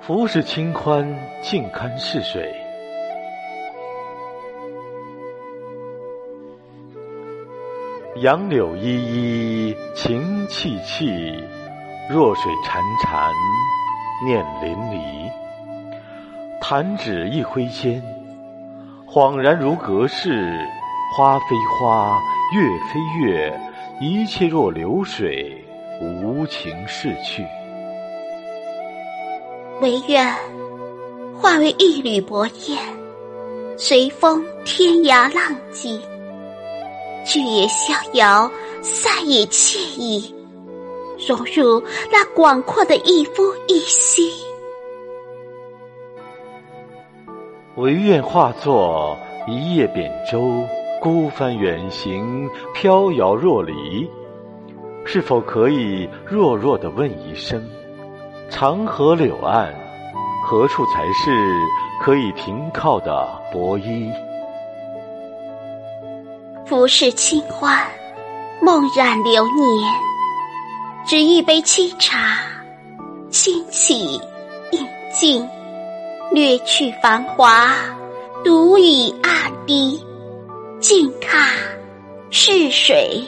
浮世清欢，静看逝水。杨柳依依，情戚戚，弱水潺潺，念淋漓。弹指一挥间，恍然如隔世。花非花，月非月，一切若流水，无情逝去。唯愿化为一缕薄烟，随风天涯浪迹，去也逍遥，散也惬意，融入那广阔的一夫一妻。唯愿化作一叶扁舟，孤帆远行，飘摇若离。是否可以弱弱的问一声？长河柳岸，何处才是可以停靠的薄衣？浮世清欢，梦染流年，只一杯清茶，轻启应尽，略去繁华，独倚岸堤，静看逝水。